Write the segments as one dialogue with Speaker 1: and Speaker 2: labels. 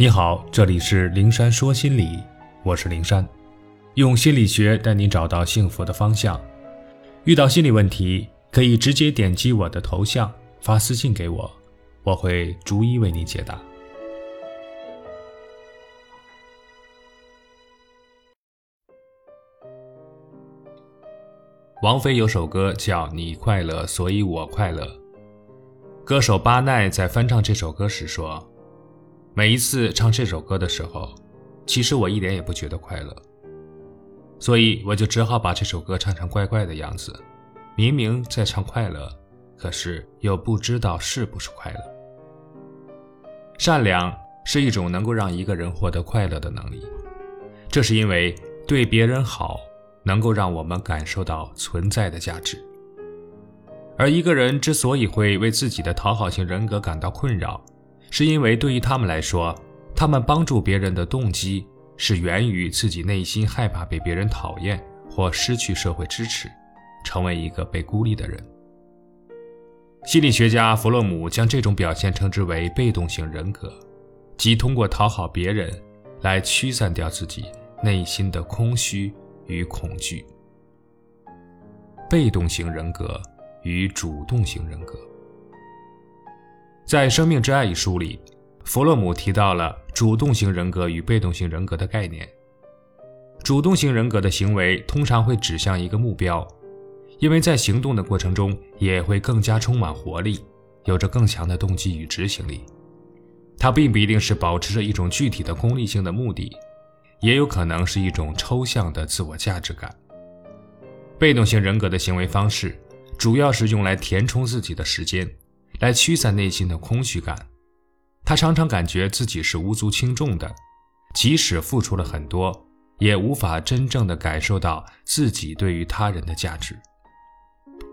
Speaker 1: 你好，这里是灵山说心理，我是灵山，用心理学带你找到幸福的方向。遇到心理问题，可以直接点击我的头像发私信给我，我会逐一为你解答。王菲有首歌叫《你快乐，所以我快乐》。歌手巴奈在翻唱这首歌时说：“每一次唱这首歌的时候，其实我一点也不觉得快乐，所以我就只好把这首歌唱成怪怪的样子。明明在唱快乐，可是又不知道是不是快乐。善良是一种能够让一个人获得快乐的能力，这是因为对别人好。”能够让我们感受到存在的价值。而一个人之所以会为自己的讨好型人格感到困扰，是因为对于他们来说，他们帮助别人的动机是源于自己内心害怕被别人讨厌或失去社会支持，成为一个被孤立的人。心理学家弗洛姆将这种表现称之为被动型人格，即通过讨好别人来驱散掉自己内心的空虚。与恐惧，被动型人格与主动型人格。在《生命之爱》一书里，弗洛姆提到了主动型人格与被动型人格的概念。主动型人格的行为通常会指向一个目标，因为在行动的过程中也会更加充满活力，有着更强的动机与执行力。它并不一定是保持着一种具体的功利性的目的。也有可能是一种抽象的自我价值感。被动型人格的行为方式，主要是用来填充自己的时间，来驱散内心的空虚感。他常常感觉自己是无足轻重的，即使付出了很多，也无法真正的感受到自己对于他人的价值。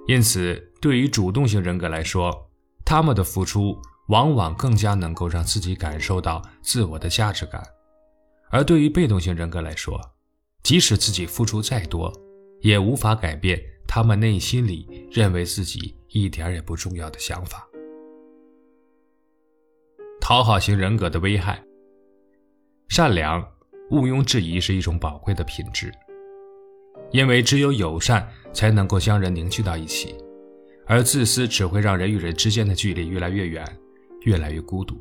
Speaker 1: 因此，对于主动型人格来说，他们的付出往往更加能够让自己感受到自我的价值感。而对于被动型人格来说，即使自己付出再多，也无法改变他们内心里认为自己一点也不重要的想法。讨好型人格的危害：善良，毋庸置疑是一种宝贵的品质，因为只有友善才能够将人凝聚到一起，而自私只会让人与人之间的距离越来越远，越来越孤独。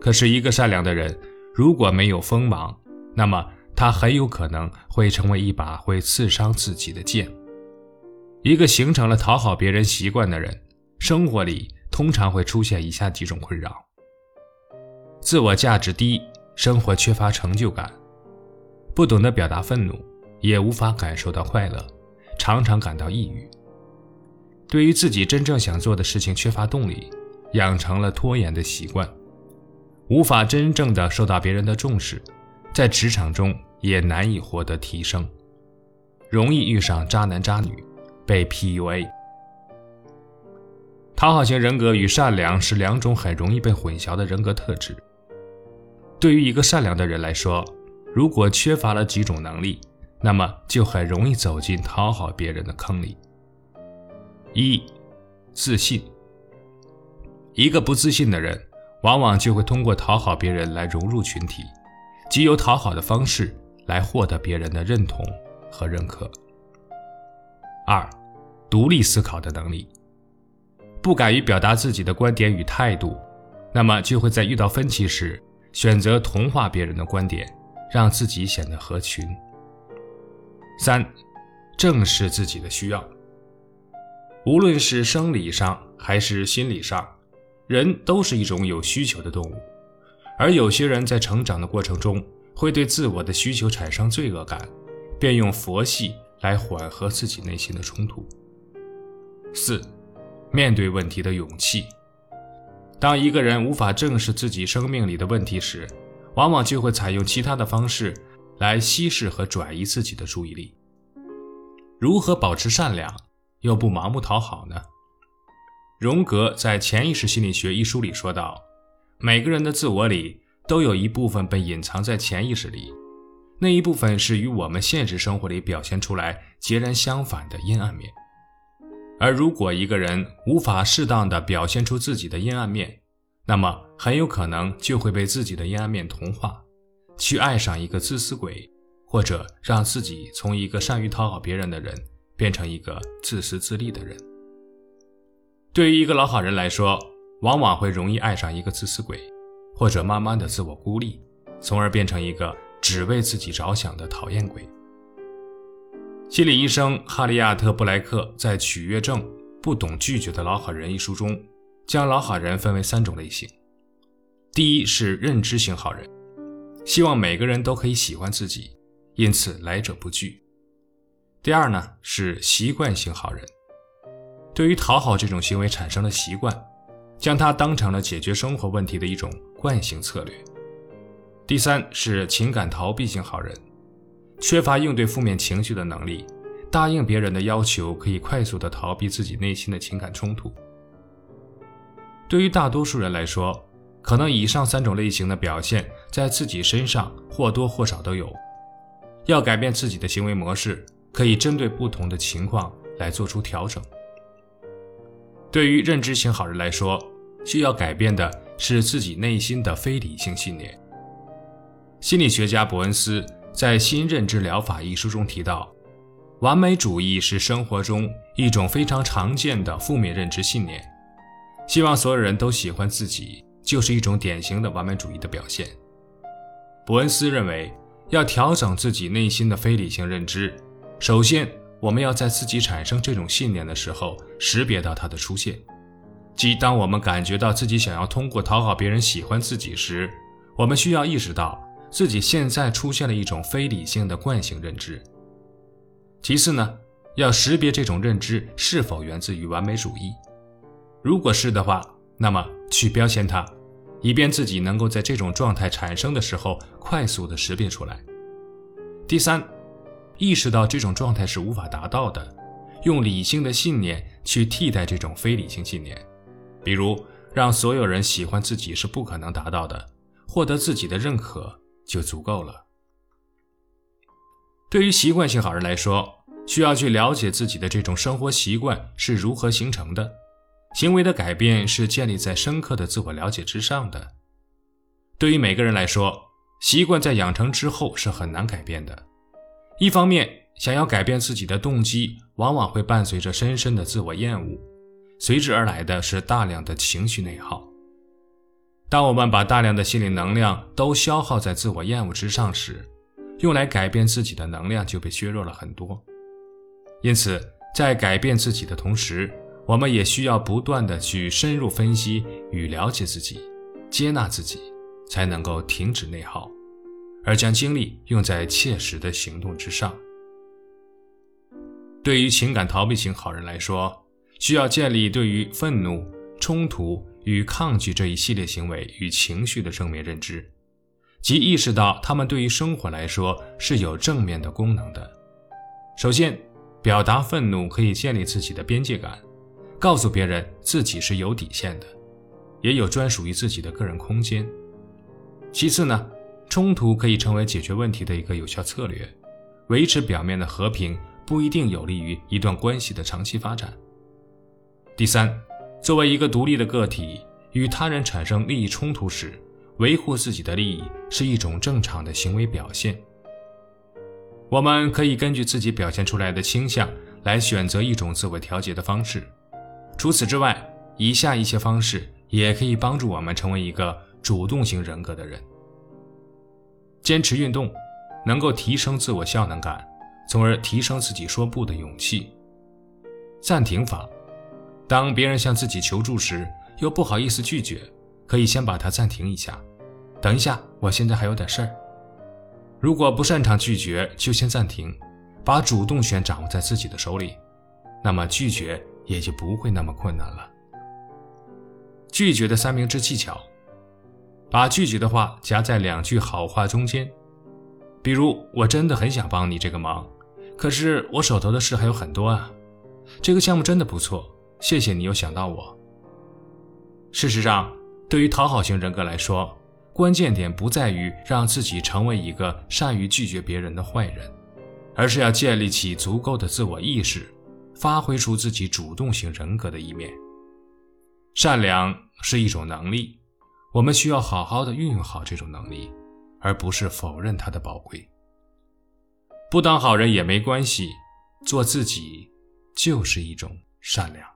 Speaker 1: 可是，一个善良的人。如果没有锋芒，那么他很有可能会成为一把会刺伤自己的剑。一个形成了讨好别人习惯的人，生活里通常会出现以下几种困扰：自我价值低，生活缺乏成就感，不懂得表达愤怒，也无法感受到快乐，常常感到抑郁。对于自己真正想做的事情缺乏动力，养成了拖延的习惯。无法真正的受到别人的重视，在职场中也难以获得提升，容易遇上渣男渣女，被 PUA。讨好型人格与善良是两种很容易被混淆的人格特质。对于一个善良的人来说，如果缺乏了几种能力，那么就很容易走进讨好别人的坑里。一，自信。一个不自信的人。往往就会通过讨好别人来融入群体，即由讨好的方式来获得别人的认同和认可。二，独立思考的能力，不敢于表达自己的观点与态度，那么就会在遇到分歧时选择同化别人的观点，让自己显得合群。三，正视自己的需要，无论是生理上还是心理上。人都是一种有需求的动物，而有些人在成长的过程中会对自我的需求产生罪恶感，便用佛系来缓和自己内心的冲突。四，面对问题的勇气。当一个人无法正视自己生命里的问题时，往往就会采用其他的方式来稀释和转移自己的注意力。如何保持善良，又不盲目讨好呢？荣格在《潜意识心理学》一书里说道：“每个人的自我里都有一部分被隐藏在潜意识里，那一部分是与我们现实生活里表现出来截然相反的阴暗面。而如果一个人无法适当的表现出自己的阴暗面，那么很有可能就会被自己的阴暗面同化，去爱上一个自私鬼，或者让自己从一个善于讨好别人的人变成一个自私自利的人。对于一个老好人来说，往往会容易爱上一个自私鬼，或者慢慢的自我孤立，从而变成一个只为自己着想的讨厌鬼。心理医生哈利亚特·布莱克在《取悦症：不懂拒绝的老好人》一书中，将老好人分为三种类型。第一是认知型好人，希望每个人都可以喜欢自己，因此来者不拒。第二呢是习惯型好人，对于讨好这种行为产生了习惯，将它当成了解决生活问题的一种惯性策略。第三是情感逃避型好人，缺乏应对负面情绪的能力，答应别人的要求可以快速的逃避自己内心的情感冲突。对于大多数人来说，可能以上三种类型的表现在自己身上或多或少都有。要改变自己的行为模式，可以针对不同的情况来做出调整。对于认知型好人来说，需要改变的是自己内心的非理性信念。心理学家伯恩斯在《新认知疗法》一书中提到，完美主义是生活中一种非常常见的负面认知信念，希望所有人都喜欢自己。就是一种典型的完美主义的表现。伯恩斯认为，要调整自己内心的非理性认知，首先我们要在自己产生这种信念的时候，识别到它的出现。即当我们感觉到自己想要通过讨好别人喜欢自己时，我们需要意识到自己现在出现了一种非理性的惯性认知。其次呢，要识别这种认知是否源自于完美主义。如果是的话，那么去标签它，以便自己能够在这种状态产生的时候快速的识别出来。第三，意识到这种状态是无法达到的，用理性的信念去替代这种非理性信念，比如让所有人喜欢自己是不可能达到的，获得自己的认可就足够了。对于习惯性好人来说，需要去了解自己的这种生活习惯是如何形成的。行为的改变是建立在深刻的自我了解之上的。对于每个人来说，习惯在养成之后是很难改变的。一方面，想要改变自己的动机，往往会伴随着深深的自我厌恶，随之而来的是大量的情绪内耗。当我们把大量的心理能量都消耗在自我厌恶之上时，用来改变自己的能量就被削弱了很多。因此，在改变自己的同时，我们也需要不断的去深入分析与了解自己，接纳自己，才能够停止内耗，而将精力用在切实的行动之上。对于情感逃避型好人来说，需要建立对于愤怒、冲突与抗拒这一系列行为与情绪的正面认知，即意识到他们对于生活来说是有正面的功能的。首先，表达愤怒可以建立自己的边界感。告诉别人自己是有底线的，也有专属于自己的个人空间。其次呢，冲突可以成为解决问题的一个有效策略。维持表面的和平不一定有利于一段关系的长期发展。第三，作为一个独立的个体，与他人产生利益冲突时，维护自己的利益是一种正常的行为表现。我们可以根据自己表现出来的倾向来选择一种自我调节的方式。除此之外，以下一些方式也可以帮助我们成为一个主动型人格的人。坚持运动，能够提升自我效能感，从而提升自己说不的勇气。暂停法，当别人向自己求助时，又不好意思拒绝，可以先把它暂停一下。等一下，我现在还有点事儿。如果不擅长拒绝，就先暂停，把主动权掌握在自己的手里，那么拒绝。也就不会那么困难了。拒绝的三明治技巧：把拒绝的话夹在两句好话中间，比如“我真的很想帮你这个忙，可是我手头的事还有很多啊。”“这个项目真的不错，谢谢你又想到我。”事实上，对于讨好型人格来说，关键点不在于让自己成为一个善于拒绝别人的坏人，而是要建立起足够的自我意识。发挥出自己主动型人格的一面。善良是一种能力，我们需要好好的运用好这种能力，而不是否认它的宝贵。不当好人也没关系，做自己就是一种善良。